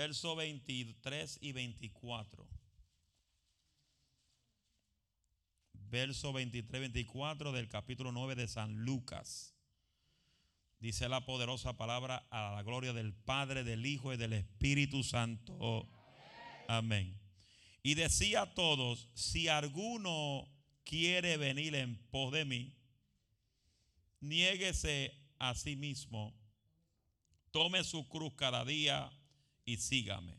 verso 23 y 24. Verso 23 y 24 del capítulo 9 de San Lucas. Dice la poderosa palabra a la gloria del Padre, del Hijo y del Espíritu Santo. Amén. Y decía a todos, si alguno quiere venir en pos de mí, niéguese a sí mismo, tome su cruz cada día y sígame.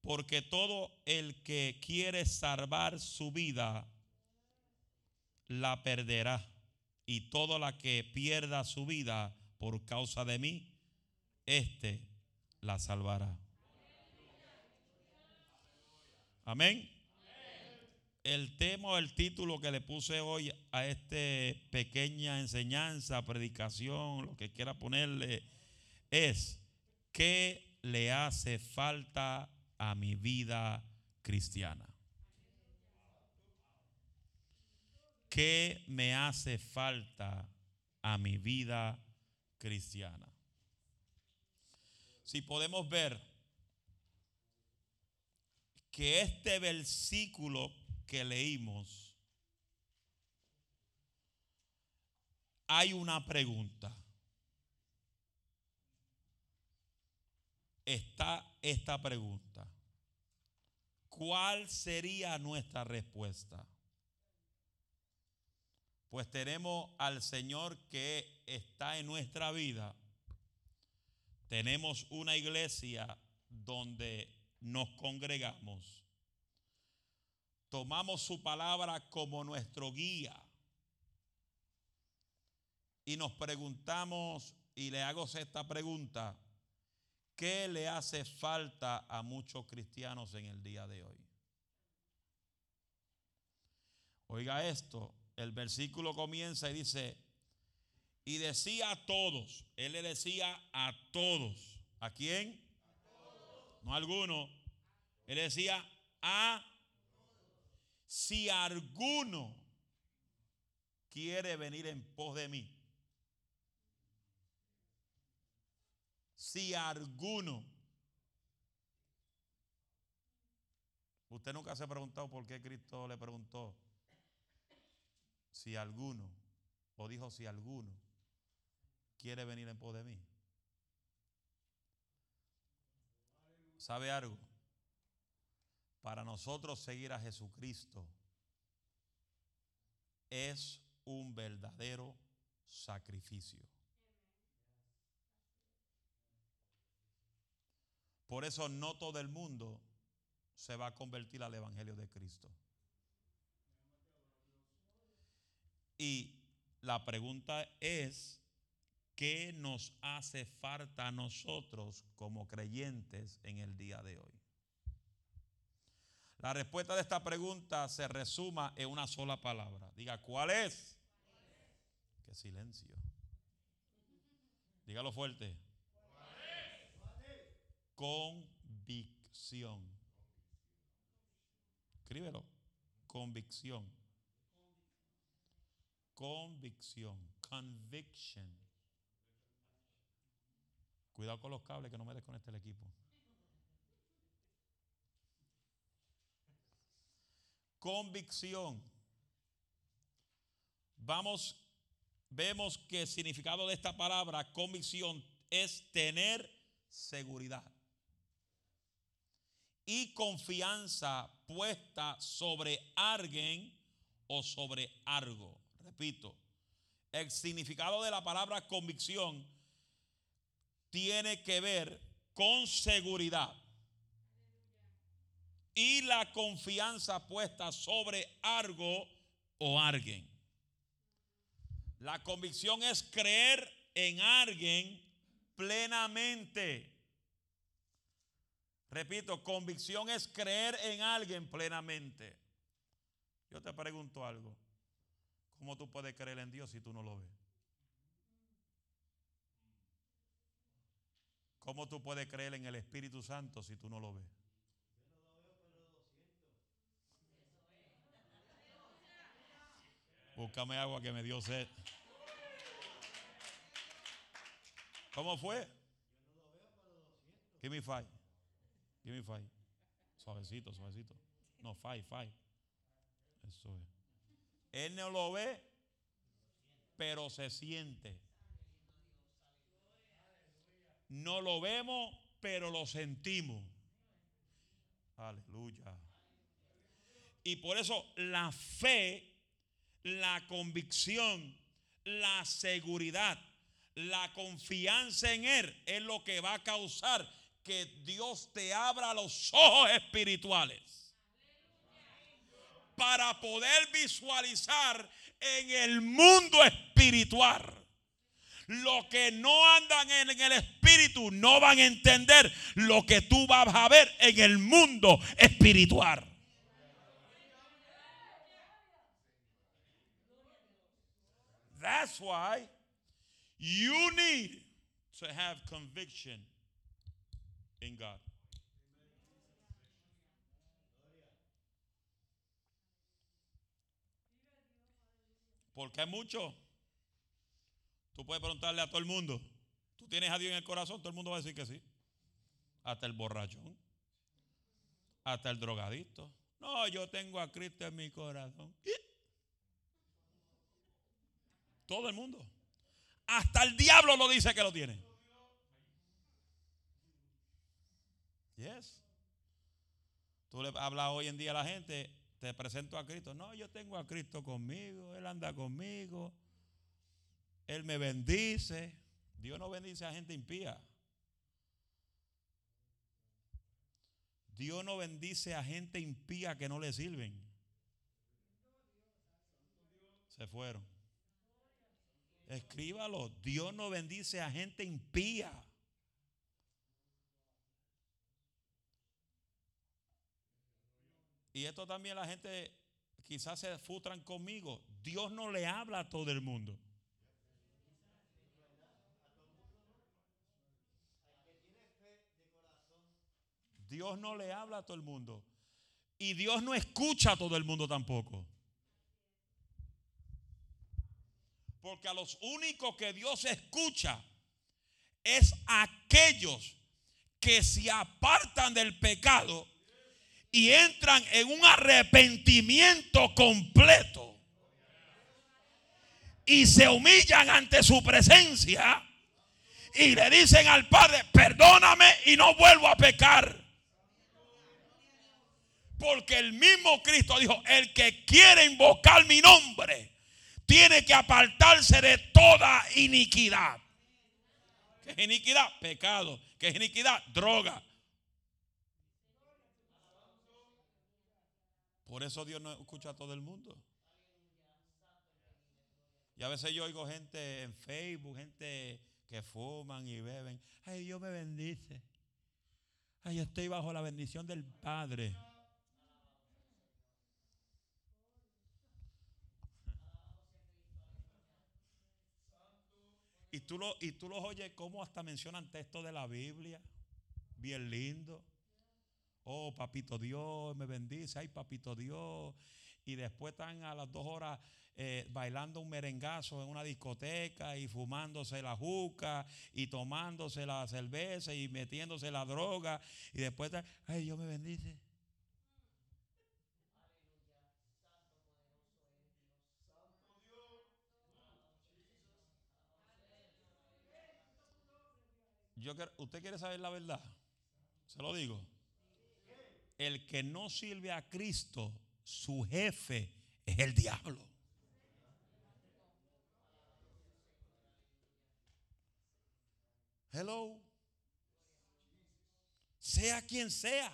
Porque todo el que quiere salvar su vida, la perderá. Y todo la que pierda su vida por causa de mí, éste la salvará. Amén. El tema, el título que le puse hoy a esta pequeña enseñanza, predicación, lo que quiera ponerle, es ¿qué le hace falta a mi vida cristiana? ¿Qué me hace falta a mi vida cristiana? Si podemos ver que este versículo que leímos, hay una pregunta. Está esta pregunta. ¿Cuál sería nuestra respuesta? Pues tenemos al Señor que está en nuestra vida. Tenemos una iglesia donde nos congregamos tomamos su palabra como nuestro guía y nos preguntamos, y le hago esta pregunta, ¿qué le hace falta a muchos cristianos en el día de hoy? Oiga esto, el versículo comienza y dice, y decía a todos, él le decía a todos, ¿a quién? No a alguno, él decía a si alguno quiere venir en pos de mí, si alguno, usted nunca se ha preguntado por qué Cristo le preguntó si alguno, o dijo si alguno quiere venir en pos de mí. ¿Sabe algo? para nosotros seguir a Jesucristo es un verdadero sacrificio. Por eso no todo el mundo se va a convertir al Evangelio de Cristo. Y la pregunta es, ¿qué nos hace falta a nosotros como creyentes en el día de hoy? La respuesta de esta pregunta se resuma en una sola palabra. Diga, ¿cuál es? Qué silencio. Dígalo fuerte. Convicción. Escríbelo. Convicción. Convicción. Conviction. Cuidado con los cables que no me desconecte el equipo. convicción. Vamos, vemos que el significado de esta palabra, convicción, es tener seguridad y confianza puesta sobre alguien o sobre algo. Repito, el significado de la palabra convicción tiene que ver con seguridad y la confianza puesta sobre algo o alguien. La convicción es creer en alguien plenamente. Repito, convicción es creer en alguien plenamente. Yo te pregunto algo. ¿Cómo tú puedes creer en Dios si tú no lo ves? ¿Cómo tú puedes creer en el Espíritu Santo si tú no lo ves? Búscame agua que me dio sed. ¿Cómo fue? Give me five. Give me five. Suavecito, suavecito. No, five, five. Él no lo ve, pero se siente. No lo vemos, pero lo sentimos. Aleluya. Y por eso la fe, la convicción, la seguridad, la confianza en Él es lo que va a causar que Dios te abra los ojos espirituales para poder visualizar en el mundo espiritual. Los que no andan en el espíritu no van a entender lo que tú vas a ver en el mundo espiritual. That's why you need to have conviction in God. Porque hay mucho. Tú puedes preguntarle a todo el mundo. Tú tienes a Dios en el corazón, todo el mundo va a decir que sí. Hasta el borrachón. Hasta el drogadito. No, yo tengo a Cristo en mi corazón. Todo el mundo. Hasta el diablo lo dice que lo tiene. Yes. Tú le hablas hoy en día a la gente, te presento a Cristo. No, yo tengo a Cristo conmigo, Él anda conmigo, Él me bendice. Dios no bendice a gente impía. Dios no bendice a gente impía que no le sirven. Se fueron. Escríbalo. Dios no bendice a gente impía. Y esto también la gente quizás se frustran conmigo. Dios no le habla a todo el mundo. Dios no le habla a todo el mundo. Y Dios no escucha a todo el mundo tampoco. Porque a los únicos que Dios escucha es aquellos que se apartan del pecado y entran en un arrepentimiento completo y se humillan ante su presencia y le dicen al Padre, perdóname y no vuelvo a pecar. Porque el mismo Cristo dijo, el que quiere invocar mi nombre, tiene que apartarse de toda iniquidad. ¿Qué es iniquidad? Pecado. ¿Qué es iniquidad? Droga. Por eso Dios no escucha a todo el mundo. Y a veces yo oigo gente en Facebook, gente que fuman y beben. Ay, Dios me bendice. Ay, estoy bajo la bendición del Padre. Y tú, lo, y tú los oyes como hasta mencionan textos de la Biblia. Bien lindo. Oh, papito Dios, me bendice. Ay, papito Dios. Y después están a las dos horas eh, bailando un merengazo en una discoteca y fumándose la juca y tomándose la cerveza y metiéndose la droga. Y después están, ay, Dios me bendice. Yo, ¿Usted quiere saber la verdad? Se lo digo. El que no sirve a Cristo, su jefe es el diablo. Hello. Sea quien sea.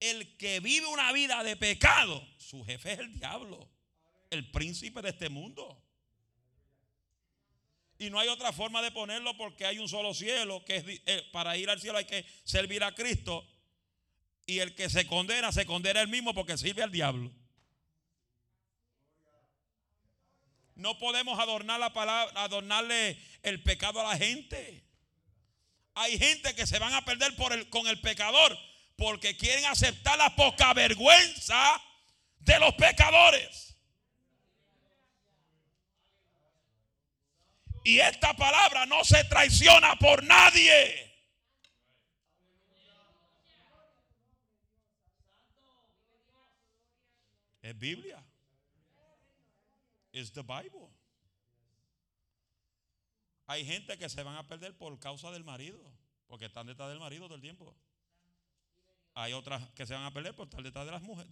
El que vive una vida de pecado, su jefe es el diablo, el príncipe de este mundo. Y no hay otra forma de ponerlo porque hay un solo cielo, que es, eh, para ir al cielo hay que servir a Cristo. Y el que se condena, se condena el mismo porque sirve al diablo. No podemos adornar la palabra, adornarle el pecado a la gente. Hay gente que se van a perder por el, con el pecador porque quieren aceptar la poca vergüenza de los pecadores. Y esta palabra no se traiciona por nadie. Es Biblia. Es the Bible. Hay gente que se van a perder por causa del marido, porque están detrás del marido todo el tiempo. Hay otras que se van a perder por estar detrás de las mujeres,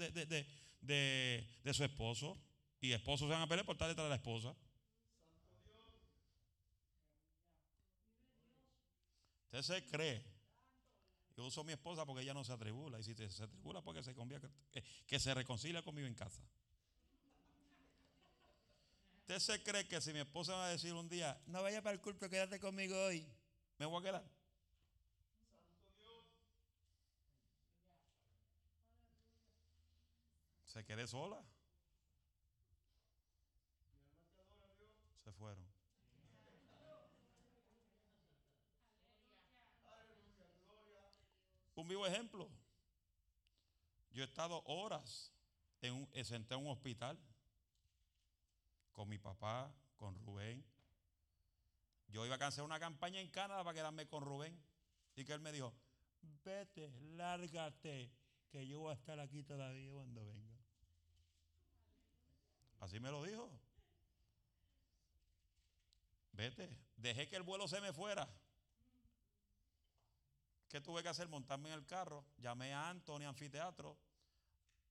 de, de su esposo. Y esposos se van a perder por estar detrás de la esposa. Usted se cree. Yo uso a mi esposa porque ella no se atribula. Y si se atribula, porque se convierte, que, se reconcilia conmigo en casa. Usted se cree que si mi esposa va a decir un día, no vaya para el culto, quédate conmigo hoy, me voy a quedar. Se quede sola. Se fueron. Un vivo ejemplo. Yo he estado horas en un, eh, en un hospital con mi papá, con Rubén. Yo iba a cancelar una campaña en Canadá para quedarme con Rubén. Y que él me dijo, vete, lárgate, que yo voy a estar aquí todavía cuando venga. Así me lo dijo. Vete, dejé que el vuelo se me fuera. ¿Qué tuve que hacer? Montarme en el carro. Llamé a Anthony Anfiteatro.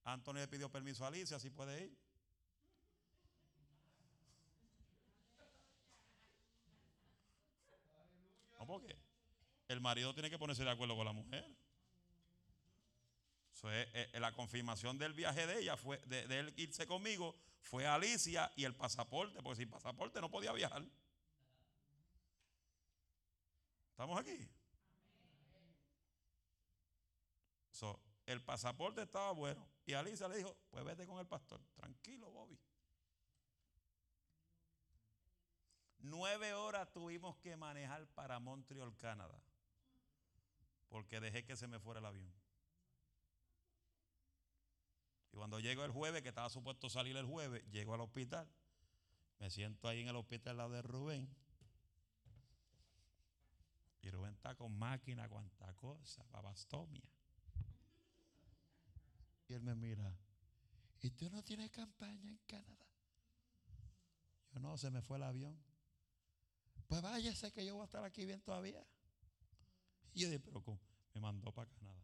Anthony le pidió permiso a Alicia, si puede ir. No, porque el marido tiene que ponerse de acuerdo con la mujer. la confirmación del viaje de ella fue de, de él irse conmigo fue Alicia y el pasaporte, porque sin pasaporte no podía viajar. ¿Estamos aquí? El pasaporte estaba bueno. Y Alicia le dijo, pues vete con el pastor. Tranquilo, Bobby. Nueve horas tuvimos que manejar para Montreal, Canadá. Porque dejé que se me fuera el avión. Y cuando llego el jueves, que estaba supuesto salir el jueves, llego al hospital. Me siento ahí en el hospital al lado de Rubén. Y Rubén está con máquina, cuanta cosa, babastomia. Él me mira, ¿y tú no tienes campaña en Canadá? Yo no, se me fue el avión. Pues váyase que yo voy a estar aquí bien todavía. Y yo dije, pero ¿cómo? me mandó para Canadá.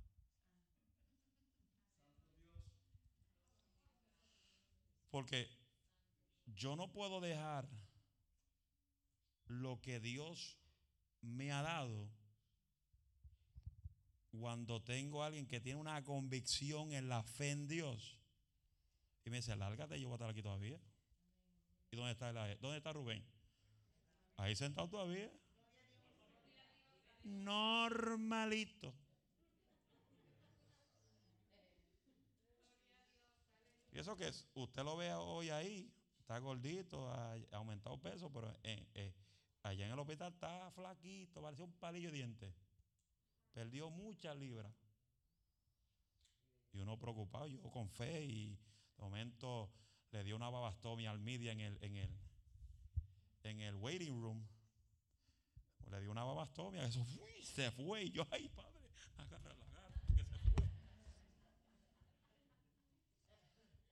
Porque yo no puedo dejar lo que Dios me ha dado cuando tengo a alguien que tiene una convicción en la fe en Dios y me dice, lárgate, yo voy a estar aquí todavía. ¿Y dónde está, dónde está Rubén? Ahí sentado todavía. Normalito. ¿Y eso qué es? Usted lo ve hoy ahí, está gordito, ha aumentado peso, pero eh, allá en el hospital está flaquito, parecía un palillo de dientes. Perdió muchas libras. Y uno preocupado, yo con fe y de momento le dio una babastomia al media en el, en el, en el waiting room. Le dio una babastomia, eso se fue. Y yo, ay padre, agarra la.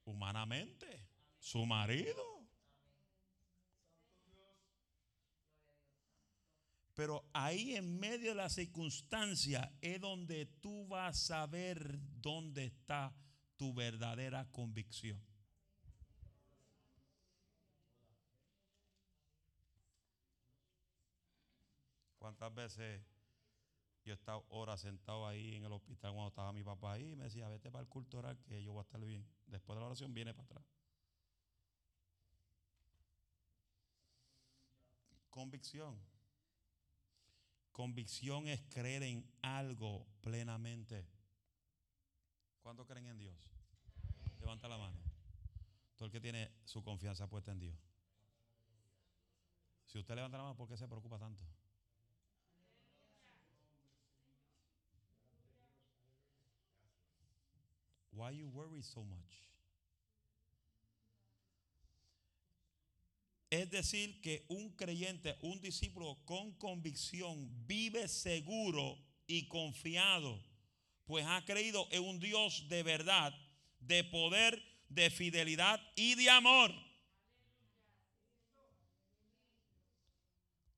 Humanamente, su marido Pero ahí en medio de la circunstancia es donde tú vas a saber dónde está tu verdadera convicción. ¿Cuántas veces yo he estado horas sentado ahí en el hospital cuando estaba mi papá ahí y me decía, vete para el culto oral que yo voy a estar bien. Después de la oración viene para atrás. Convicción. Convicción es creer en algo plenamente. ¿Cuántos creen en Dios? Levanta la mano. Todo el que tiene su confianza puesta en Dios. Si usted levanta la mano, ¿por qué se preocupa tanto? Why you so much? Es decir, que un creyente, un discípulo con convicción vive seguro y confiado, pues ha creído en un Dios de verdad, de poder de fidelidad y de amor.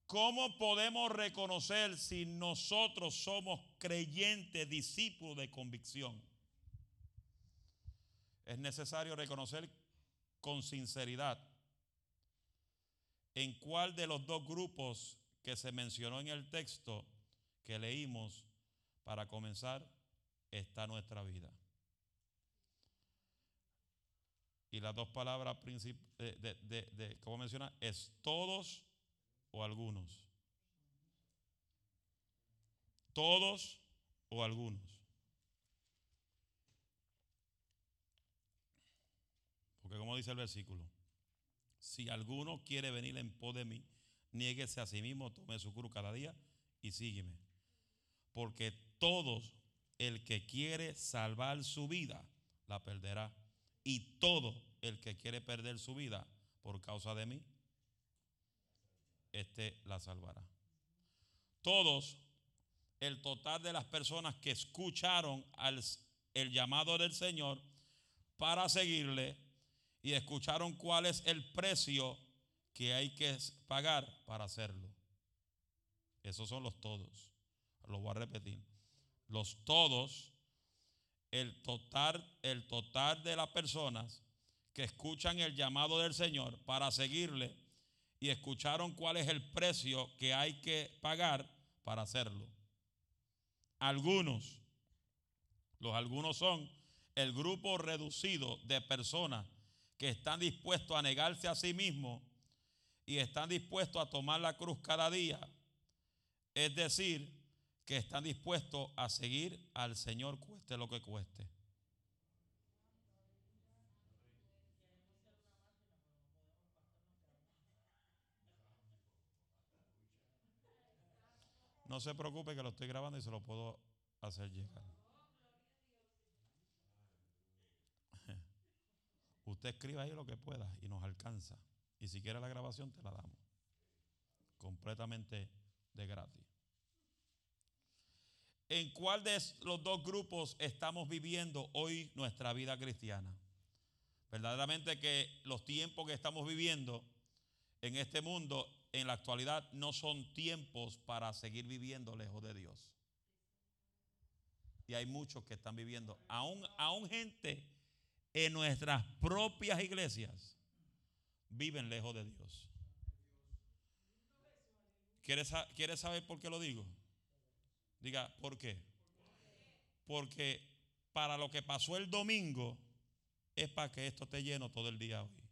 ¿Cómo podemos reconocer si nosotros somos creyentes, discípulos de convicción? Es necesario reconocer con sinceridad en cuál de los dos grupos que se mencionó en el texto que leímos para comenzar está nuestra vida. Y las dos palabras de, de, de, ¿cómo menciona? Es todos o algunos. Todos o algunos. Porque como dice el versículo, si alguno quiere venir en pos de mí, niéguese a sí mismo, tome su cruz cada día y sígueme. Porque todos el que quiere salvar su vida, la perderá. Y todo el que quiere perder su vida por causa de mí, este la salvará. Todos, el total de las personas que escucharon al, el llamado del Señor para seguirle y escucharon cuál es el precio que hay que pagar para hacerlo. Esos son los todos. Lo voy a repetir. Los todos, el total, el total de las personas que escuchan el llamado del Señor para seguirle y escucharon cuál es el precio que hay que pagar para hacerlo. Algunos, los algunos son el grupo reducido de personas que están dispuestos a negarse a sí mismos y están dispuestos a tomar la cruz cada día. Es decir, que están dispuestos a seguir al Señor cueste lo que cueste. No se preocupe que lo estoy grabando y se lo puedo hacer llegar. Usted escriba ahí lo que pueda y nos alcanza. Y si quiere la grabación, te la damos. Completamente de gratis. ¿En cuál de los dos grupos estamos viviendo hoy nuestra vida cristiana? Verdaderamente que los tiempos que estamos viviendo en este mundo en la actualidad no son tiempos para seguir viviendo lejos de Dios. Y hay muchos que están viviendo, aún, aún gente en nuestras propias iglesias, viven lejos de Dios. ¿Quieres, ¿Quieres saber por qué lo digo? Diga, ¿por qué? Porque para lo que pasó el domingo es para que esto esté lleno todo el día hoy.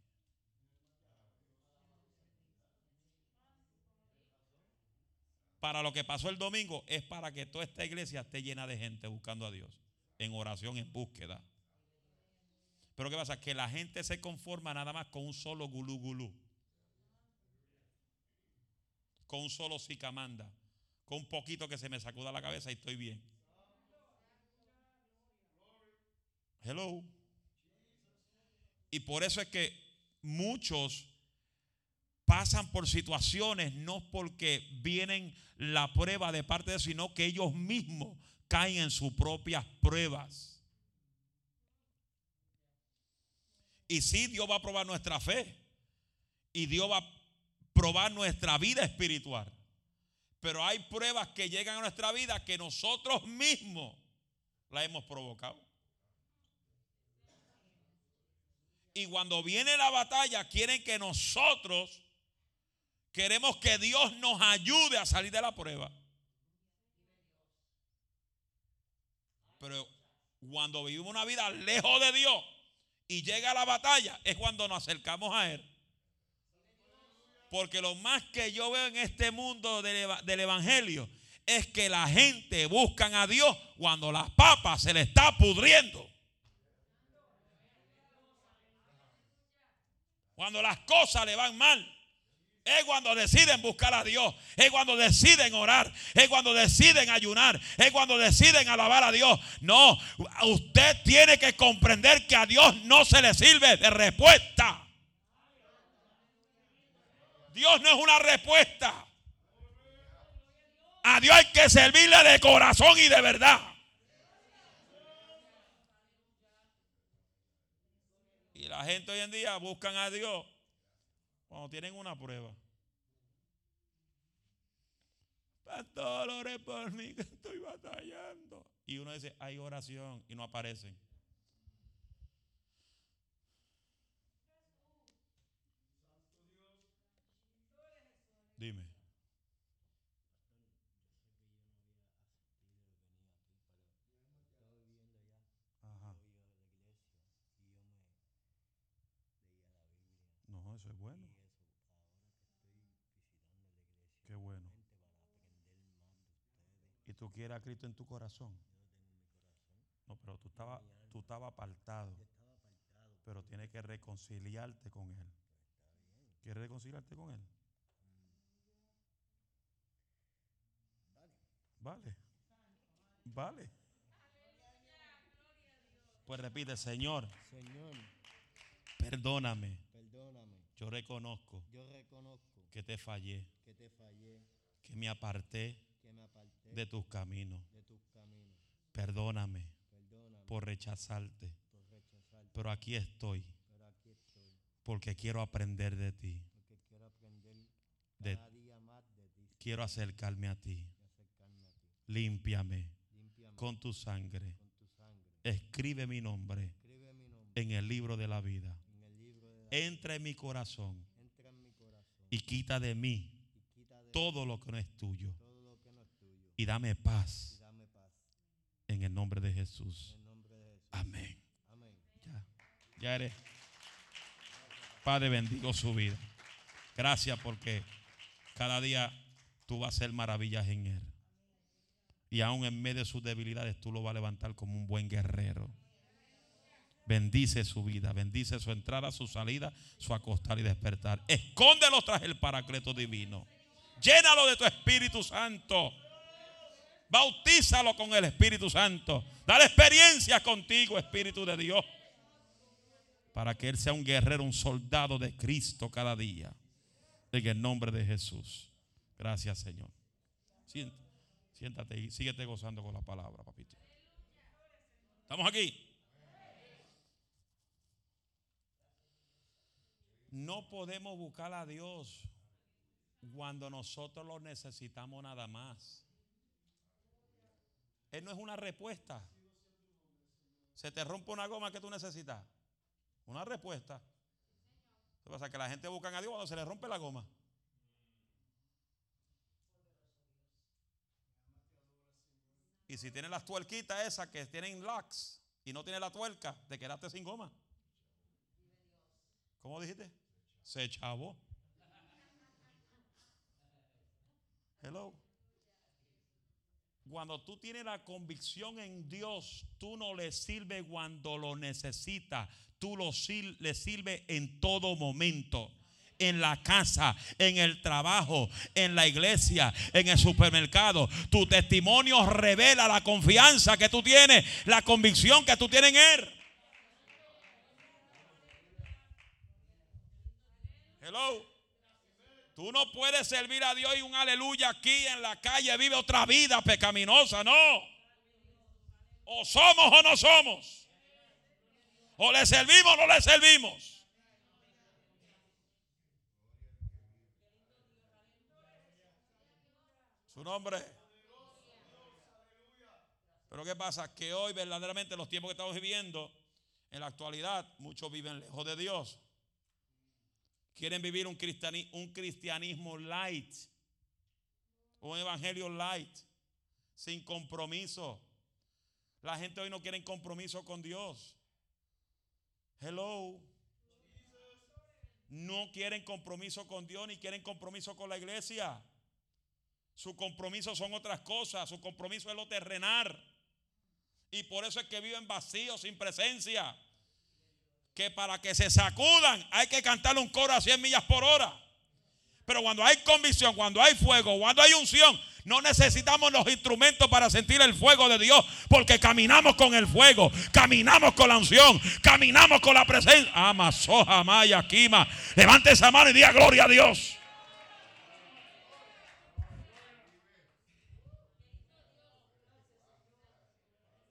para lo que pasó el domingo es para que toda esta iglesia esté llena de gente buscando a Dios, en oración, en búsqueda. Pero ¿qué pasa? Que la gente se conforma nada más con un solo gulú gulú. Con un solo sicamanda. Con un poquito que se me sacuda la cabeza y estoy bien. Hello. Y por eso es que muchos pasan por situaciones no porque vienen la prueba de parte de sino que ellos mismos caen en sus propias pruebas. Y sí, Dios va a probar nuestra fe. Y Dios va a probar nuestra vida espiritual. Pero hay pruebas que llegan a nuestra vida que nosotros mismos la hemos provocado. Y cuando viene la batalla, quieren que nosotros Queremos que Dios nos ayude a salir de la prueba. Pero cuando vivimos una vida lejos de Dios y llega la batalla, es cuando nos acercamos a Él. Porque lo más que yo veo en este mundo del, Evangelio es que la gente busca a Dios cuando las papas se le está pudriendo. Cuando las cosas le van mal. Es cuando deciden buscar a Dios. Es cuando deciden orar. Es cuando deciden ayunar. Es cuando deciden alabar a Dios. No, usted tiene que comprender que a Dios no se le sirve de respuesta. Dios no es una respuesta. A Dios hay que servirle de corazón y de verdad. Y la gente hoy en día buscan a Dios cuando tienen una prueba. Pastor, ore por mí que estoy batallando. Y uno dice, hay oración y no aparecen. Dime. Ajá. No, eso es bueno. Qué bueno. ¿Y tú a Cristo en tu corazón? No, pero tú estabas tú estaba apartado. Pero tienes que reconciliarte con Él. ¿Quieres reconciliarte con Él? Vale. Vale. Pues repite, Señor, Señor, perdóname. perdóname. Yo reconozco Yo reconozco que te fallé, que te fallé, que me aparté de tus caminos. Perdóname por rechazarte. Pero aquí estoy porque quiero aprender de ti. quiero De- acercarme a ti. Límpiame con tu sangre. Escribe mi nombre en el libro de la vida. Entra en mi corazón y quita de mí todo lo que no es tuyo. todo lo que no es tuyo. Y dame paz en el nombre de Jesús. Amén. Amén. Ya, ya eres. Padre, bendigo su vida. Gracias porque cada día tú vas a hacer maravillas en él. Y aún en medio de sus debilidades tú lo vas a levantar como un buen guerrero. Bendice su vida, bendice su entrada, su salida, su acostar y despertar. Escóndelo tras el paracleto divino. Llénalo de tu Espíritu Santo. Bautízalo con el Espíritu Santo. Dale experiencia contigo, Espíritu de Dios. Para que Él sea un guerrero, un soldado de Cristo cada día. En el nombre de Jesús. Gracias, Señor. Siéntate, y síguete gozando con la palabra, papito. ¿Estamos aquí? No podemos buscar a Dios cuando nosotros lo necesitamos nada más. Él no es una respuesta. Se te rompe una goma que tú necesitas. Una respuesta. ¿Qué pasa? Que la gente busca a Dios cuando se le rompe la goma. Y si tiene las tuerquitas esas que tienen locks y no tiene la tuerca, te quedaste sin goma. ¿Cómo dijiste? Se chavó. Hello. Cuando tú tienes la convicción en Dios, tú no le sirves cuando lo necesitas, tú lo le sirves en todo momento. En la casa, en el trabajo, en la iglesia, en el supermercado. Tu testimonio revela la confianza que tú tienes, la convicción que tú tienes en Él. Hello. Tú no puedes servir a Dios y un aleluya aquí en la calle vive otra vida pecaminosa, no. O somos o no somos. O le servimos o no le servimos. Su nombre. Pero ¿qué pasa? Que hoy verdaderamente los tiempos que estamos viviendo, en la actualidad, muchos viven lejos de Dios. Quieren vivir un, cristiani- un cristianismo light. Un evangelio light. Sin compromiso. La gente hoy no quiere compromiso con Dios. Hello. No quieren compromiso con Dios ni quieren compromiso con la iglesia. Su compromiso son otras cosas. Su compromiso es lo terrenal. Y por eso es que viven vacíos, sin presencia que para que se sacudan hay que cantar un coro a 100 millas por hora. Pero cuando hay convicción, cuando hay fuego, cuando hay unción, no necesitamos los instrumentos para sentir el fuego de Dios, porque caminamos con el fuego, caminamos con la unción, caminamos con la presencia. Ama, soja, maya. Levante esa mano y diga gloria a Dios.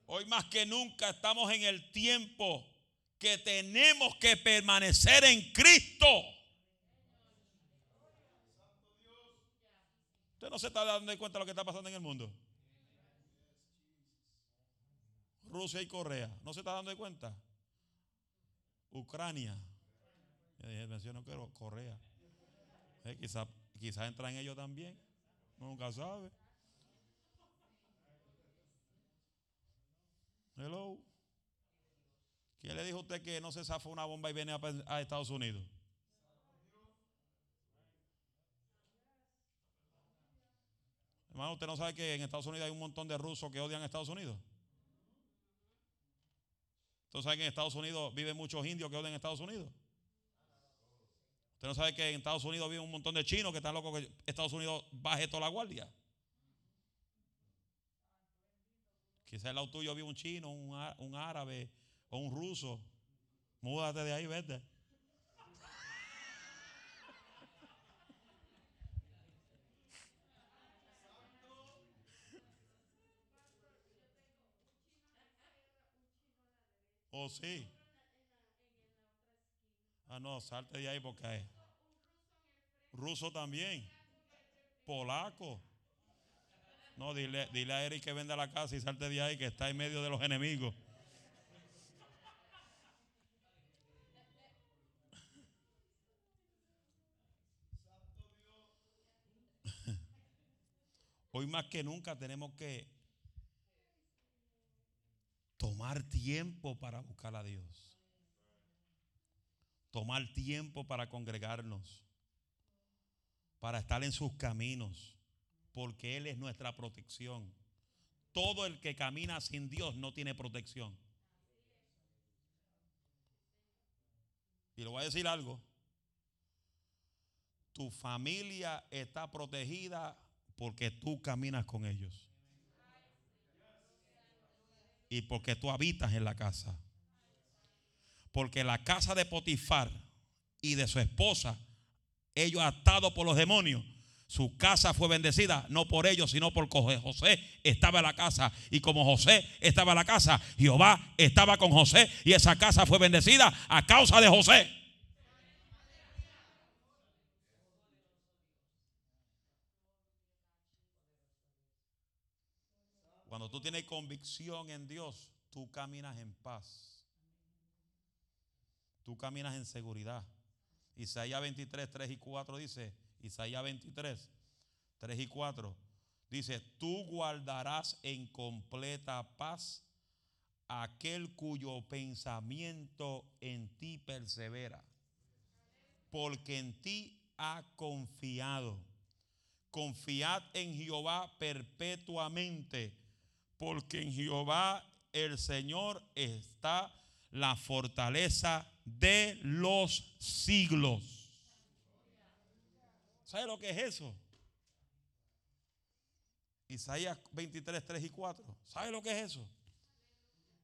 Hoy más que nunca estamos en el tiempo que tenemos que permanecer en Cristo. Usted no se está dando cuenta de lo que está pasando en el mundo. Rusia y Corea. ¿No se está dando cuenta? Ucrania. Ya dije, menciono Corea. Eh, quizás quizá entran ellos también. Nunca sabe. Hello. ¿Quién le dijo a usted que no se zafa una bomba y viene a, Estados Unidos? Hermano, ¿usted no sabe que en Estados Unidos hay un montón de rusos que odian a Estados Unidos? ¿Usted sabe que en Estados Unidos viven muchos indios que odian a Estados Unidos? ¿Usted no sabe que en Estados Unidos vive un montón de chinos que están locos que Estados Unidos baje toda la guardia? Quizás el lado tuyo vive un chino, un árabe un ruso. Múdate de ahí, vete. Oh, sí. Ah, no, salte de ahí porque hay. Ruso también. Polaco. No, dile, dile a Eric que venda la casa y salte de ahí que está en medio de los enemigos. Hoy más que nunca tenemos que tomar tiempo para buscar a Dios. Tomar tiempo para congregarnos. Para estar en sus caminos. Porque Él es nuestra protección. Todo el que camina sin Dios no tiene protección. Y le voy a decir algo. Tu familia está protegida porque tú caminas con ellos. Y porque tú habitas en la casa. Porque la casa de Potifar y de su esposa, ellos atados por los demonios, su casa fue bendecida, no por ellos, sino por José. José estaba en la casa. Y como José estaba en la casa, Jehová estaba con José. Y esa casa fue bendecida a causa de José. Tú tienes convicción en Dios, tú caminas en paz. Tú caminas en seguridad. Isaías 23, 3 y 4 dice, Isaías 23, 3 y 4, dice, tú guardarás en completa paz aquel cuyo pensamiento en ti persevera, porque en ti ha confiado. Confiad en Jehová perpetuamente, porque en Jehová el Señor está la fortaleza de los siglos. ¿Sabe lo que es eso? Isaías 23, 3 y 4. ¿Sabe lo que es eso?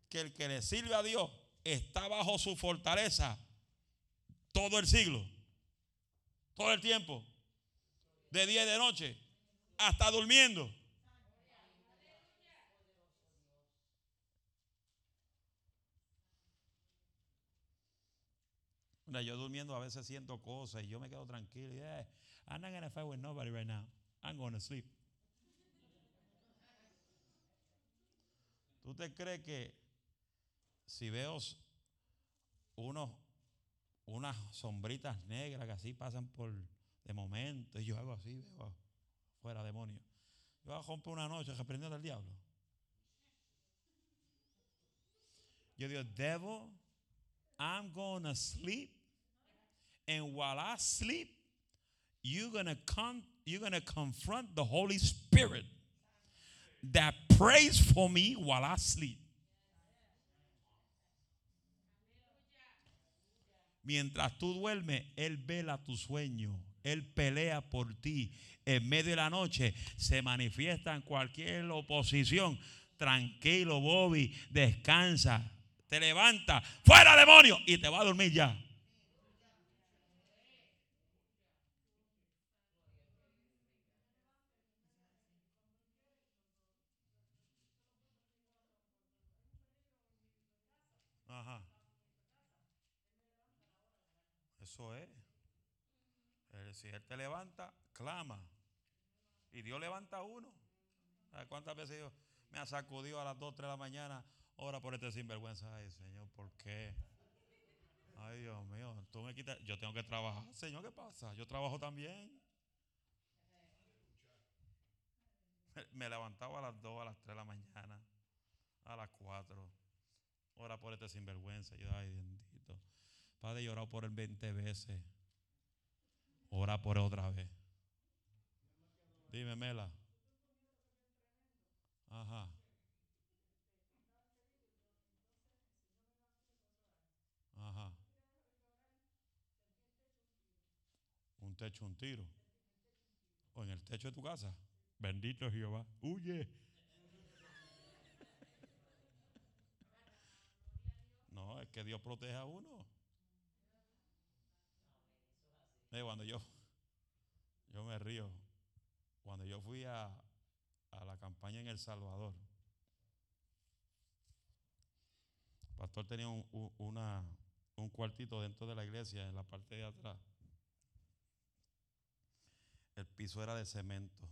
Que el que le sirve a Dios está bajo su fortaleza todo el siglo, todo el tiempo, de día y de noche, hasta durmiendo. Mira, yo durmiendo a veces siento cosas y yo me quedo tranquilo. Yeah, I'm not gonna fight with nobody right now. I'm going to sleep. ¿Tú te crees que si veo unos, unas sombritas negras que así pasan por de momento y yo hago así, veo fuera demonio? Yo hago romper una noche reprendiendo al diablo. Yo digo, devil, I'm going to sleep. And while I sleep, you're to come you're to confront the Holy Spirit that prays for me while I sleep. Mientras tú duermes, Él vela tu sueño. Él pelea por ti. En medio de la noche se manifiesta en cualquier oposición. Tranquilo, Bobby, descansa. Te levanta, fuera demonio, y te va a dormir ya. Ajá. Eso es. Eh, Si Él te levanta, clama. Y Dios levanta a uno. ¿Sabes ¿Cuántas veces Dios me ha sacudido a las 2, 3 de la mañana? Ora por este sinvergüenza. Ay, Señor, ¿por qué? Ay, Dios mío, tú me quitas. Yo tengo que trabajar. Señor, ¿qué pasa? Yo trabajo también. Me levantaba a las 2, a las 3 de la mañana, a las 4. Ora por este sinvergüenza. Ay, bendito. Padre, he orado por él 20 veces. Ora por otra vez. Dime, Mela. Ajá. Ajá. Un techo, un tiro. O en el techo de tu casa. Bendito Jehová. Huye. No, es que Dios protege a uno. Cuando yo, yo me río. Cuando yo fui a, a la campaña en El Salvador, el pastor tenía un, cuartito dentro de la iglesia, en la parte de atrás. El piso era de cemento.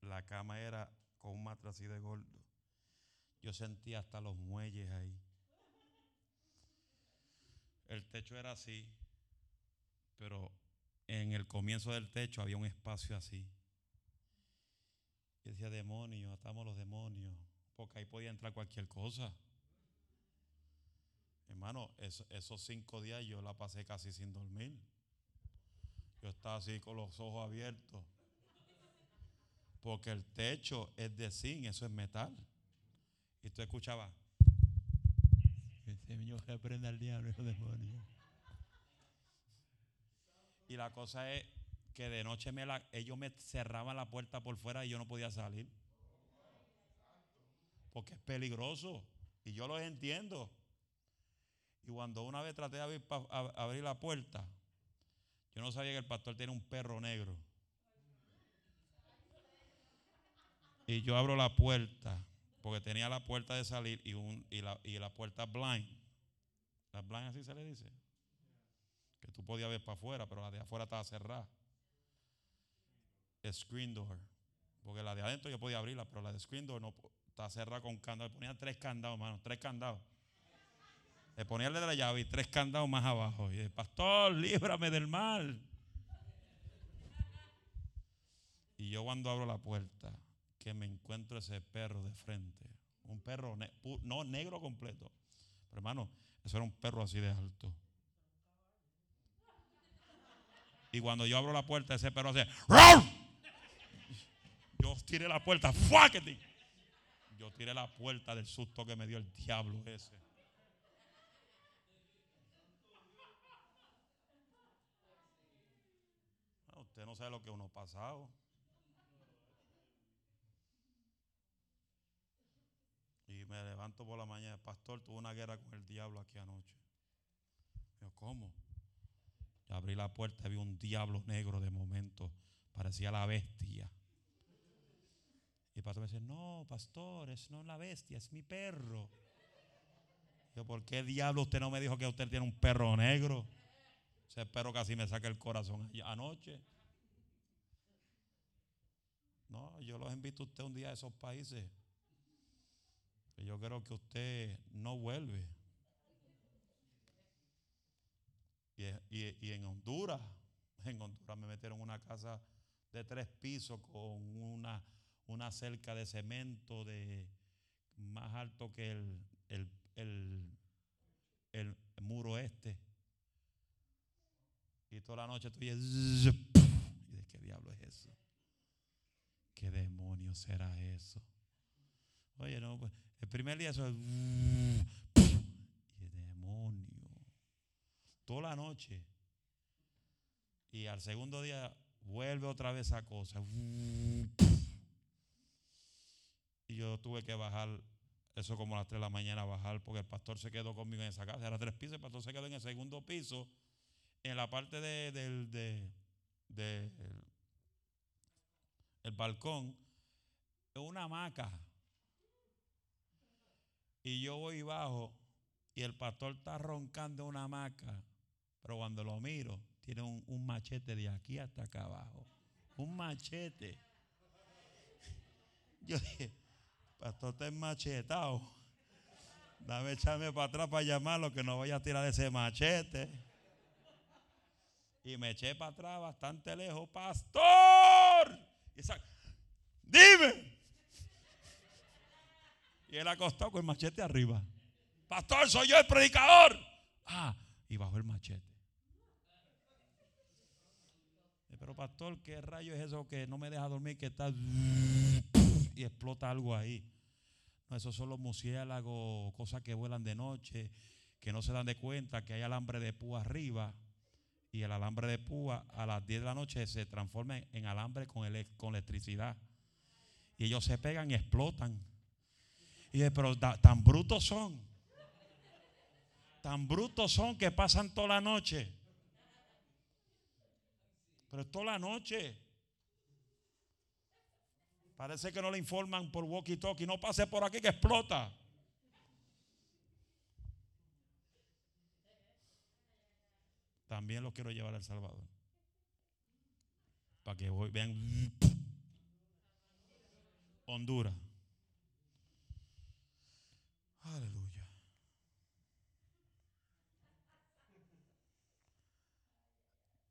La cama era con un matraz así de gordo. Yo sentía hasta los muelles ahí. El techo era así, pero en el comienzo del techo había un espacio así. Yo decía, demonios, atamos los demonios, porque ahí podía entrar cualquier cosa. Hermano, eso- esos cinco días yo la pasé casi sin dormir. Yo estaba así con los ojos abiertos. Porque el techo es de zinc, eso es metal. Y tú escuchabas. Señor, reprenda al diablo, demonio. Y la cosa es que de noche ellos me cerraban la puerta por fuera y yo no podía salir. Porque es peligroso. Y yo los entiendo. Y cuando una vez traté de abrir, la puerta, yo no sabía que el pastor tiene un perro negro. Y yo abro la puerta, porque tenía la puerta de salir y, la, y la puerta blind. La blind así se le dice. Que tú podías ver para afuera, pero la de afuera estaba cerrada. Screen door. Porque la de adentro yo podía abrirla, pero la de screen door no está cerrada con candado. Le ponía tres candados, hermano, tres candados. Le ponía el de la llave y tres candados más abajo. Y el pastor, líbrame del mal. Y yo cuando abro la puerta, que me encuentro ese perro de frente. Un perro, no negro completo. Pero hermano, eso era un perro así de alto. Y cuando yo abro la puerta, ese perro hace. ¡Rar! Yo tiré la puerta. ¡Fuáquete! Yo tiré la puerta del susto que me dio el diablo ese. Ah, Usted no sabe lo que uno ha pasado. Y me levanto por la mañana. Pastor, tuve una guerra con el diablo aquí anoche. Yo, ¿cómo? Abrí la puerta y vi un diablo negro de momento. Parecía la bestia. Y el pastor me dice, no, pastor, es no la bestia, es mi perro. Yo, ¿por qué diablo usted no me dijo que usted tiene un perro negro? Ese perro casi me saca el corazón anoche. No, yo los invito a usted un día a esos países. Yo creo que usted no vuelve. Y, en Honduras, en Honduras me metieron una casa de tres pisos con una, una cerca de cemento de más alto que el, el, el- el muro este. Y toda la noche estoy. ¿Y de qué diablo es eso? ¿Qué demonio será eso? Oye, no, pues el primer día eso es. ¡Qué demonio! Toda la noche. Y al segundo día vuelve otra vez esa cosa. Y yo tuve que bajar, eso como a las 3 de la mañana, bajar, porque el pastor se quedó conmigo en esa casa. Era tres pisos, el pastor se quedó en el segundo piso, en la parte de, del de, de- el balcón, en una hamaca. Y yo voy bajo y el pastor está roncando una hamaca Pero cuando lo miro, tiene un, machete de aquí hasta acá abajo. Un machete. Yo dije, pastor, está machetado. Dame echarme para atrás para llamarlo, que no vaya a tirar ese machete. Y me eché para atrás bastante lejos, pastor. Y Dime. Y él acostado con el machete arriba. Pastor, soy yo el predicador. Ah, y bajó el machete. Eh, Pero pastor, ¿qué rayo es eso que no me deja dormir? Que está y explota algo ahí. No, esos son los murciélagos, cosas que vuelan de noche, que no se dan de cuenta que hay alambre de púa arriba. Y el alambre de púa a las 10 de la noche se transforma en- alambre con, ele- con electricidad. Y ellos se pegan y explotan. Y dije, pero tan brutos son. Tan brutos son que pasan toda la noche. Pero es toda la noche. Parece que no le informan por walkie talkie. No pase por aquí que explota. También los quiero llevar a El Salvador. Para que voy- vean. Honduras. Aleluya.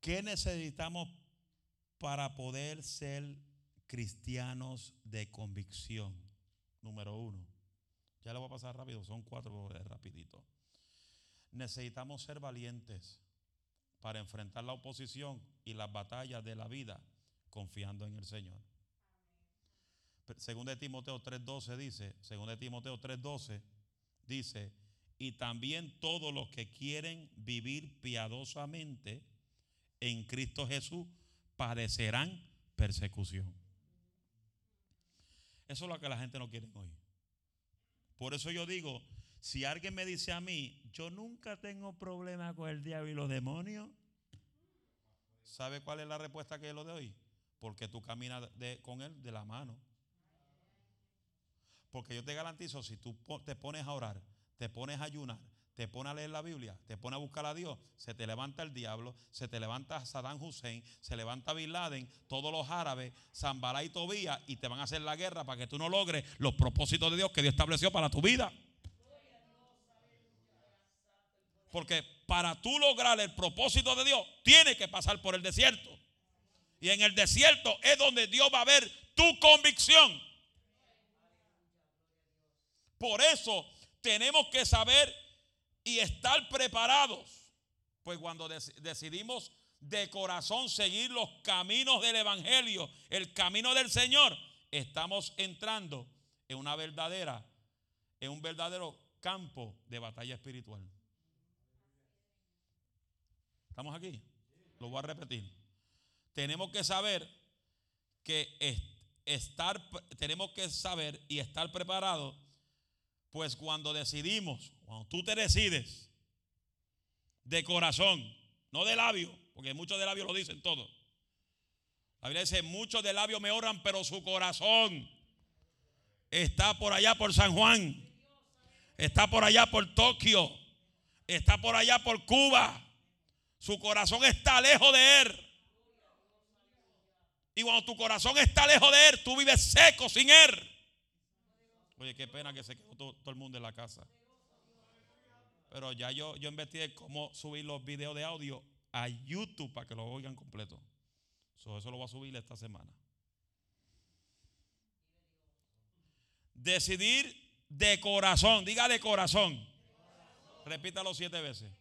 ¿Qué necesitamos para poder ser cristianos de convicción? Número uno. Ya le voy a pasar rápido, son cuatro, leer rapidito. Necesitamos ser valientes para enfrentar la oposición y las batallas de la vida confiando en el Señor. Según de Timoteo 3:12 dice, según de Timoteo 3:12 dice, y también todos los que quieren vivir piadosamente en Cristo Jesús padecerán persecución. Eso es lo que la gente no quiere hoy. Por eso yo digo, si alguien me dice a mí, yo nunca tengo problema con el diablo y los demonios, ¿sabe cuál es la respuesta que yo le doy? Porque tú caminas con él de la mano. Porque yo te garantizo, si tú te pones a orar, te pones a ayunar, te pones a leer la Biblia, te pones a buscar a Dios, se te levanta el diablo, se te levanta Saddam Hussein, se levanta Bin Laden, todos los árabes, Zambalá y Tobías, y te van a hacer la guerra para que tú no logres los propósitos de Dios que Dios estableció para tu vida. Porque para tú lograr el propósito de Dios, tienes que pasar por el desierto. Y en el desierto es donde Dios va a ver tu convicción. Por eso tenemos que saber y estar preparados. Pues cuando dec- decidimos de corazón seguir los caminos del Evangelio, el camino del Señor, estamos entrando en una verdadera, en un verdadero campo de batalla espiritual. ¿Estamos aquí? Lo voy a repetir. Tenemos que saber que es- estar, tenemos que saber y estar preparados pues cuando decidimos, cuando tú te decides de corazón, no de labio, porque muchos de labio lo dicen todo. La Biblia dice, muchos de labio me honran, pero su corazón está por allá por San Juan, está por allá por Tokio, está por allá por Cuba. Su corazón está lejos de él. Y cuando tu corazón está lejos de él, tú vives seco sin él. Oye, qué pena que se quedó todo, el mundo en la casa. Pero ya yo, yo investigué cómo subir los videos de audio a YouTube para que lo oigan completo. So, eso lo voy a subir esta semana. Decidir de corazón. Diga de corazón. Repítalo siete veces.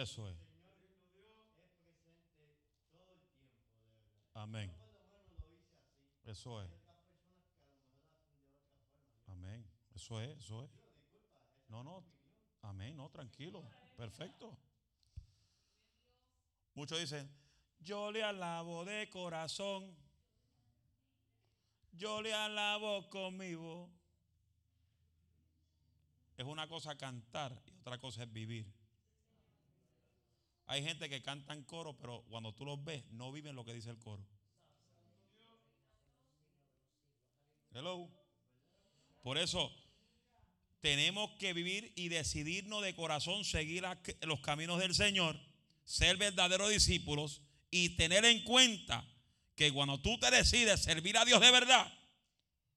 Eso es. Amén. Eso es. Amén. Eso es, eso es. No, no. Amén, no, tranquilo. Perfecto. Muchos dicen, yo le alabo de corazón. Yo le alabo conmigo. Es una cosa cantar y otra cosa es vivir. Hay gente que canta en coro, pero cuando tú los ves, no viven lo que dice el coro. Hello. Por eso tenemos que vivir y decidirnos de corazón seguir los caminos del Señor, ser verdaderos discípulos y tener en cuenta que cuando tú te decides servir a Dios de verdad,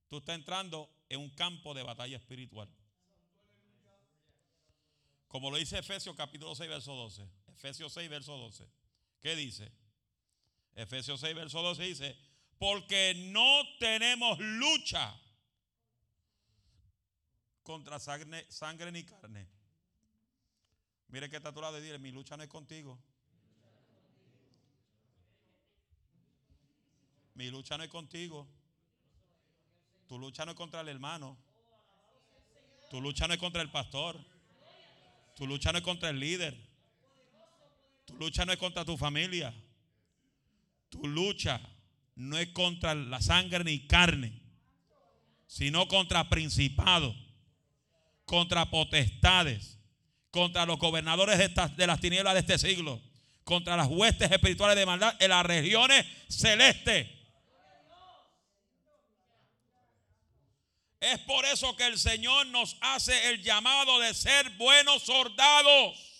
tú estás entrando en un campo de batalla espiritual. Como lo dice Efesios capítulo 6, verso 12. Efesios 6, verso 12. ¿Qué dice? Efesios 6, verso 12 dice, porque no tenemos lucha contra sangre, sangre ni carne. Mire que está a tu lado y dile, mi lucha no es contigo. Mi lucha no es contigo. Tu lucha no es contra el hermano. Tu lucha no es contra el pastor. Tu lucha no es contra el líder. Tu lucha no es contra tu familia. Tu lucha no es contra la sangre ni carne, sino contra principados, contra potestades, contra los gobernadores de, de las tinieblas de este siglo, contra las huestes espirituales de maldad en las regiones celestes. Es por eso que el Señor nos hace el llamado de ser buenos soldados.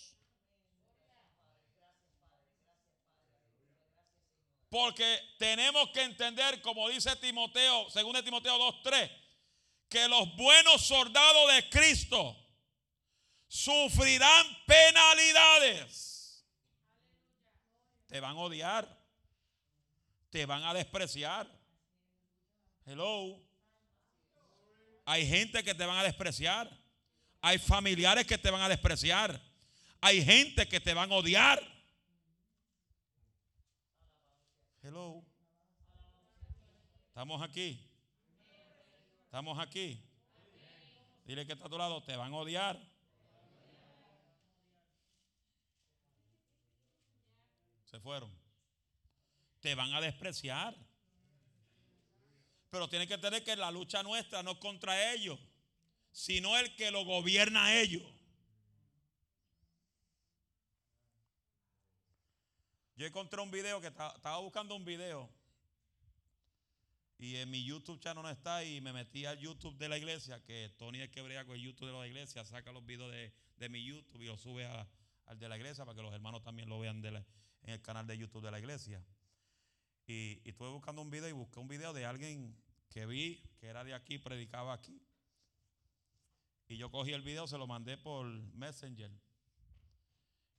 Porque tenemos que entender, como dice Timoteo, según Timoteo 2.3, que los buenos soldados de Cristo sufrirán penalidades. Te van a odiar. Te van a despreciar. Hello. Hay gente que te van a despreciar. Hay familiares que te van a despreciar. Hay gente que te van a odiar. Hello. Estamos aquí. Estamos aquí. Dile que está a tu lado, te van a odiar. Se fueron. Te van a despreciar. Pero tienes que entender que la lucha nuestra no es contra ellos, sino el que lo gobierna a ellos. Yo encontré un video que ta- estaba buscando un video y en mi YouTube channel no está y me metí al YouTube de la iglesia, que Tony es que brega con el YouTube de la iglesia, saca los videos de, de mi YouTube y los sube al de la iglesia para que los hermanos también lo vean en el canal de YouTube de la iglesia. Y, y estuve buscando un video y busqué un video de alguien que vi que era de aquí, predicaba aquí. Y yo cogí el video, se lo mandé por Messenger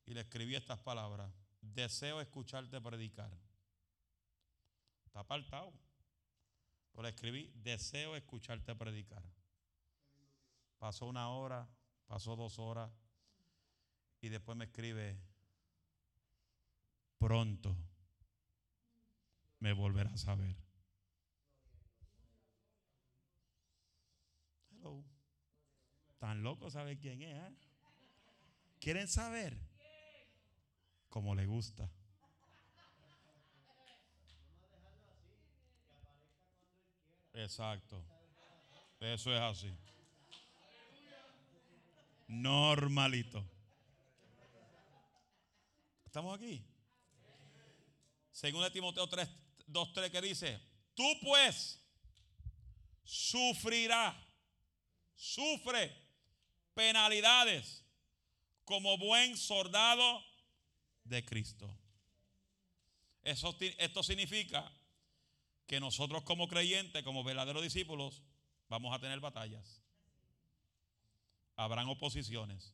y le escribí estas palabras. Deseo escucharte predicar. Está apartado. Le escribí, deseo escucharte predicar. Pasó una hora, pasó dos horas y después me escribe, pronto me volverás a ver. Hello. Tan loco saber quién es. ¿eh? ¿Quieren saber? Como le gusta. Exacto. Eso es así. Normalito. ¿Estamos aquí? Según de Timoteo 3, 2, 3 que dice, tú pues sufrirás, sufre penalidades como buen soldado de Cristo. Eso, esto significa que nosotros como creyentes, como verdaderos discípulos, vamos a tener batallas. Habrán oposiciones.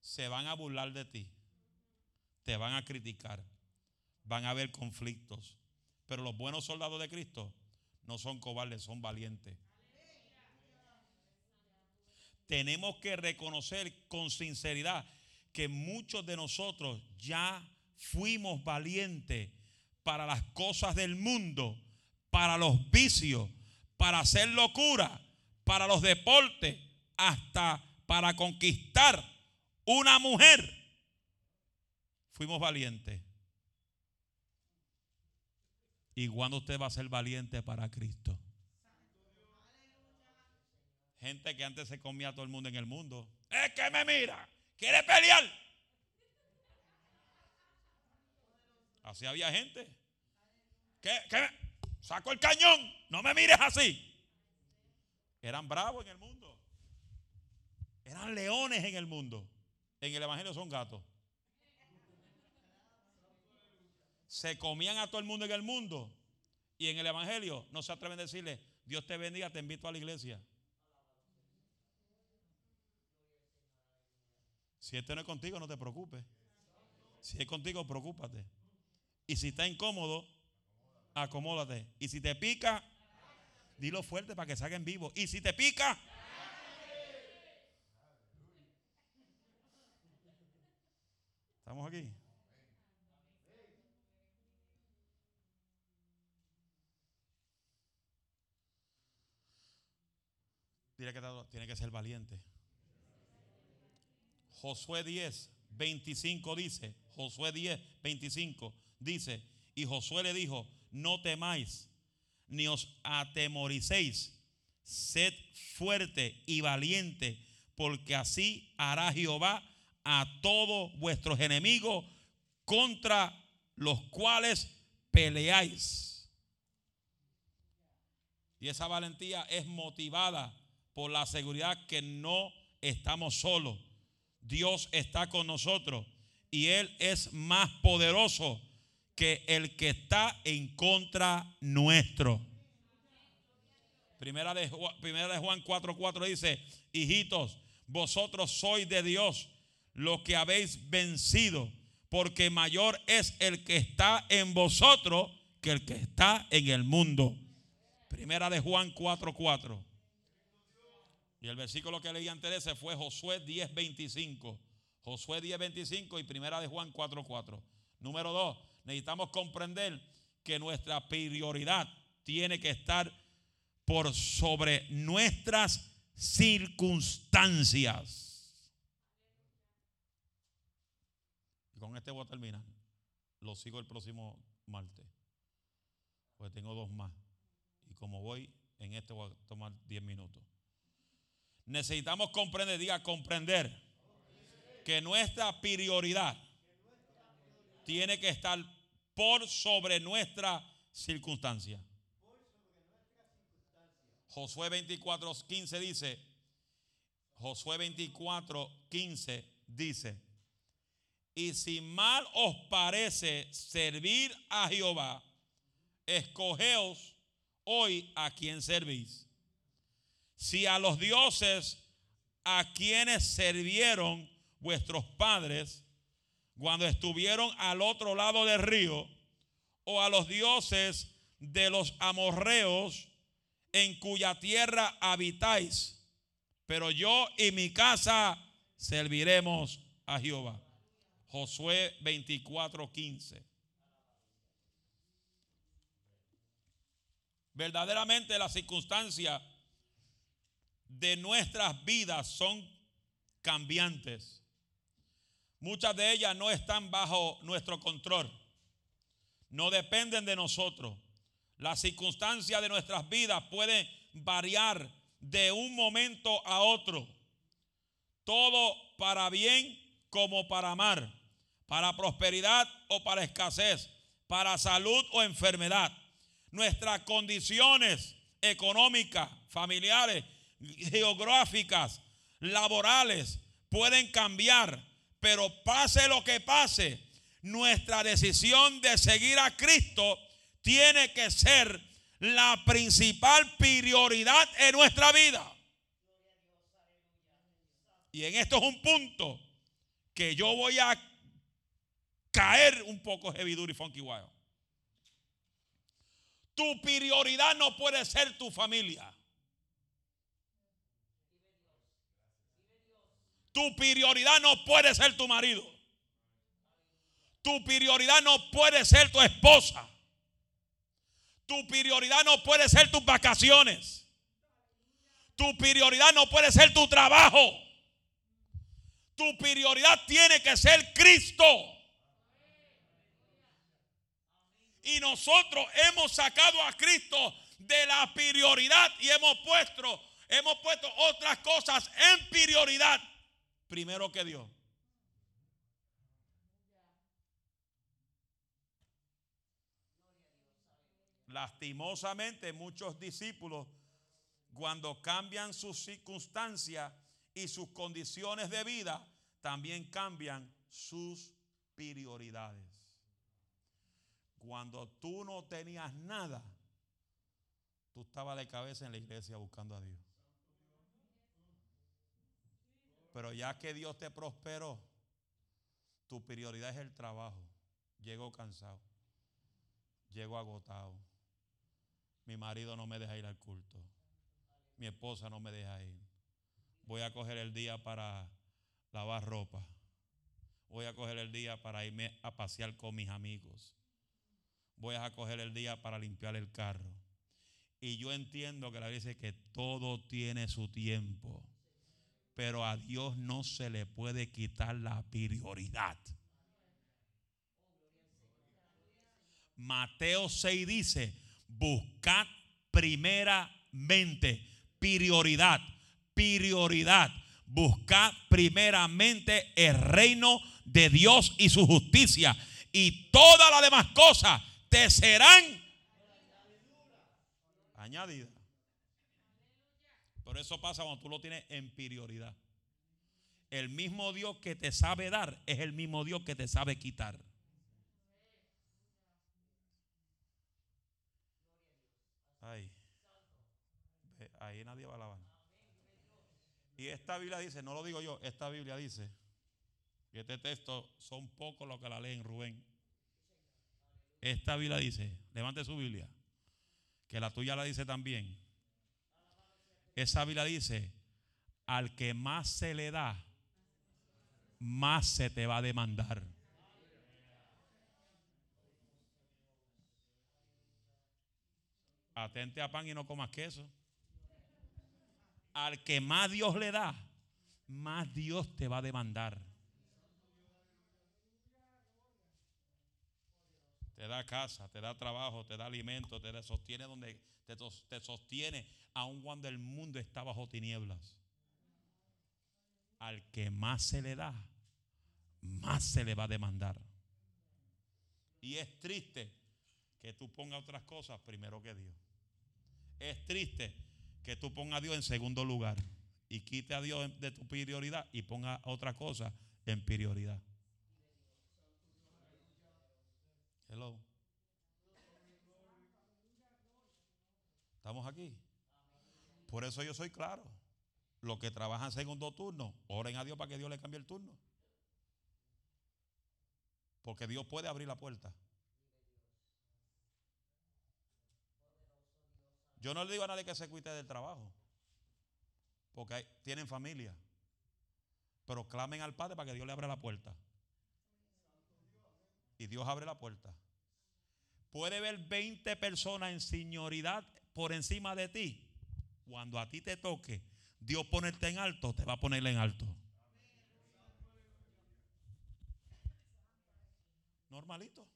Se van a burlar de ti. Te van a criticar. Van a haber conflictos. Pero los buenos soldados de Cristo no son cobardes, son valientes. Tenemos que reconocer con sinceridad que muchos de nosotros ya fuimos valientes para las cosas del mundo, para los vicios, para hacer locura, para los deportes, hasta para conquistar una mujer. Fuimos valientes. ¿Y cuándo usted va a ser valiente para Cristo? Gente que antes se comía a todo el mundo en el mundo. Es que me mira, quiere pelear. Así había gente. ¿Qué? ¿Qué? Saco el cañón. No me mires así. Eran bravos en el mundo. Eran leones en el mundo. En el Evangelio son gatos. Se comían a todo el mundo en el mundo. Y en el Evangelio no se atreven a decirle, Dios te bendiga, te invito a la iglesia. Si este no es contigo, no te preocupes. Si es contigo, preocúpate. Y si está incómodo, acomódate. Y si te pica, dilo fuerte para que salga en vivo. Y si te pica, ¿estamos aquí? Dile que tiene que ser valiente. Josué 10, 25 dice, Josué 10, 25 dice, y Josué le dijo, no temáis, ni os atemoricéis, sed fuerte y valiente, porque así hará Jehová a todos vuestros enemigos contra los cuales peleáis. Y esa valentía es motivada por la seguridad que no estamos solos. Dios está con nosotros y Él es más poderoso que el que está en contra nuestro. Primera de, Juan, primera de Juan 4:4 dice, hijitos, vosotros sois de Dios los que habéis vencido, porque mayor es el que está en vosotros que el que está en el mundo. Primera de Juan 4:4. Y el versículo que leí antes ese fue Josué 10:25. Josué 10:25 y primera de Juan 4:4. Número 2, necesitamos comprender que nuestra prioridad tiene que estar por sobre nuestras circunstancias. Y con este voy a terminar. Lo sigo el próximo martes. Pues tengo dos más. Y como voy, en este voy a tomar 10 minutos. Necesitamos comprender, diga comprender, que nuestra prioridad tiene que estar por sobre nuestra circunstancia. Josué 24, 15 dice, Josué 24, 15 dice, y si mal os parece servir a Jehová, escogeos hoy a quien servís si a los dioses a quienes sirvieron vuestros padres cuando estuvieron al otro lado del río, o a los dioses de los amorreos en cuya tierra habitáis, pero yo y mi casa serviremos a Jehová. Josué 24:15. Verdaderamente la circunstancia de nuestras vidas son cambiantes. Muchas de ellas no están bajo nuestro control. No dependen de nosotros. Las circunstancias de nuestras vidas pueden variar de un momento a otro. Todo para bien como para mal. Para prosperidad o para escasez. Para salud o enfermedad. Nuestras condiciones económicas, familiares geográficas, laborales, pueden cambiar, pero pase lo que pase, nuestra decisión de seguir a Cristo tiene que ser la principal prioridad en nuestra vida. Y en esto es un punto que yo voy a caer un poco heavy duty funky wild. Tu prioridad no puede ser tu familia. Tu prioridad no puede ser tu marido. Tu prioridad no puede ser tu esposa. Tu prioridad no puede ser tus vacaciones. Tu prioridad no puede ser tu trabajo. Tu prioridad tiene que ser Cristo. Y nosotros hemos sacado a Cristo de la prioridad y hemos puesto, hemos puesto otras cosas en prioridad primero que Dios. Lastimosamente muchos discípulos, cuando cambian sus circunstancias y sus condiciones de vida, también cambian sus prioridades. Cuando tú no tenías nada, tú estabas de cabeza en la iglesia buscando a Dios. Pero ya que Dios te prosperó, tu prioridad es el trabajo. Llego cansado. Llego agotado. Mi marido no me deja ir al culto. Mi esposa no me deja ir. Voy a coger el día para lavar ropa. Voy a coger el día para irme a pasear con mis amigos. Voy a coger el día para limpiar el carro. Y yo entiendo que la Biblia dice que todo tiene su tiempo. Pero a Dios no se le puede quitar la prioridad. Mateo 6 dice, buscad primeramente prioridad, prioridad. Buscad primeramente el reino de Dios y su justicia. Y todas las demás cosas te serán añadidas. Eso pasa cuando tú lo tienes en prioridad. El mismo Dios que te sabe dar es el mismo Dios que te sabe quitar. Ahí. Ahí nadie va a. Y esta Biblia dice, no lo digo yo, esta Biblia dice, que este texto son pocos los que la leen, Rubén. Esta Biblia dice, levante su Biblia, que la tuya la dice también. Esa Biblia dice, al que más se le da, más se te va a demandar. Atente a pan y no comas queso. Al que más Dios le da, más Dios te va a demandar. Te da casa, te da trabajo, te da alimento, te sostiene donde te, te sostiene aun cuando el mundo está bajo tinieblas. Al que más se le da, más se le va a demandar. Y es triste que tú pongas otras cosas primero que Dios. Es triste que tú pongas a Dios en segundo lugar y quite a Dios de tu prioridad y ponga otra cosa en prioridad. Hello. ¿Estamos aquí? Por eso yo soy claro. Los que trabajan segundo turno, oren a Dios para que Dios le cambie el turno. Porque Dios puede abrir la puerta. Yo no le digo a nadie que se cuite del trabajo. Porque tienen familia. Pero clamen al Padre para que Dios le abra la puerta. Y Dios abre la puerta. Puede ver 20 personas en señoridad por encima de ti. Cuando a ti te toque Dios ponerte en alto, te va a poner en alto. Normalito.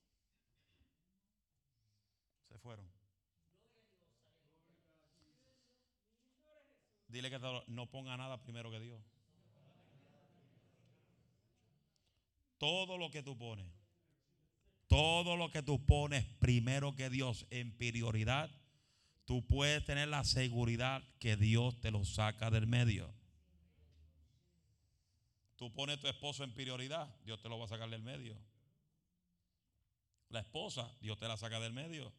Se fueron. Dile que no ponga nada primero que Dios. Todo lo que tú pones, todo lo que tú pones primero que Dios en prioridad, tú puedes tener la seguridad que Dios te lo saca del medio. Tú pones a tu esposo en prioridad, Dios te lo va a sacar del medio. La esposa, Dios te la saca del medio.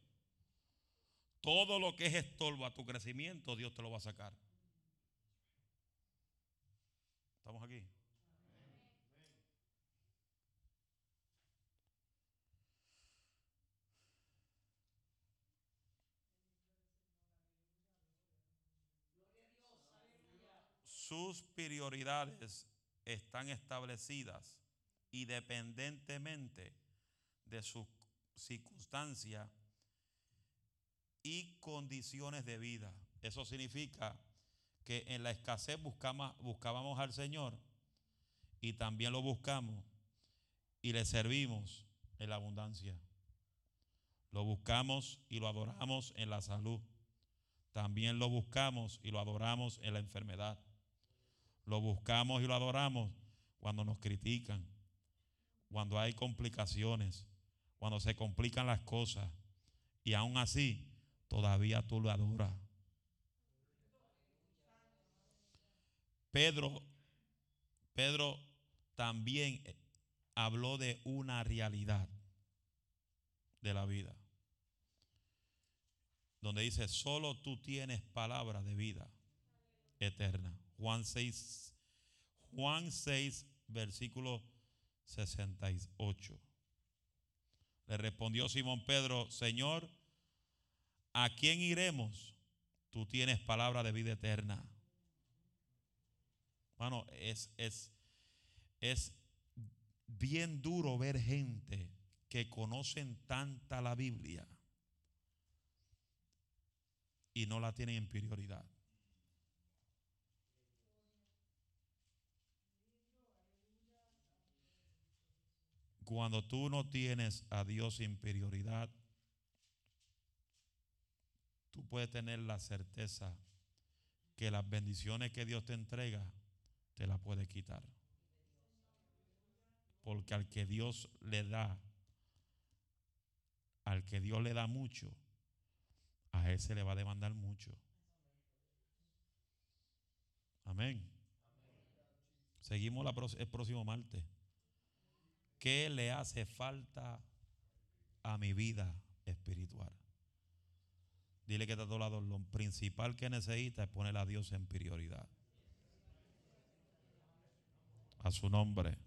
Todo lo que es estorbo a tu crecimiento, Dios te lo va a sacar. ¿Estamos aquí? Sus prioridades están establecidas independientemente de su circunstancia y condiciones de vida. Eso significa que en la escasez buscamos, buscábamos al Señor y también lo buscamos y le servimos en la abundancia. Lo buscamos y lo adoramos en la salud. También lo buscamos y lo adoramos en la enfermedad. Lo buscamos y lo adoramos cuando nos critican, cuando hay complicaciones, cuando se complican las cosas. Y aún así, todavía tú lo adoras. Pedro, Pedro también habló de una realidad de la vida. Donde dice, solo tú tienes palabra de vida eterna. Juan 6, Juan 6, versículo 68. Le respondió Simón Pedro, Señor, ¿a quién iremos? Tú tienes palabra de vida eterna. Bueno, es, es, es bien duro ver gente que conocen tanta la Biblia y no la tienen en prioridad. Cuando tú no tienes a Dios en prioridad, tú puedes tener la certeza que las bendiciones que Dios te entrega, te las puede quitar. Porque al que Dios le da, al que Dios le da mucho, a ese le va a demandar mucho. Amén. Seguimos el próximo martes. ¿Qué le hace falta a mi vida espiritual? Dile que está a tu lado. Lo principal que necesita es poner a Dios en prioridad. A su nombre.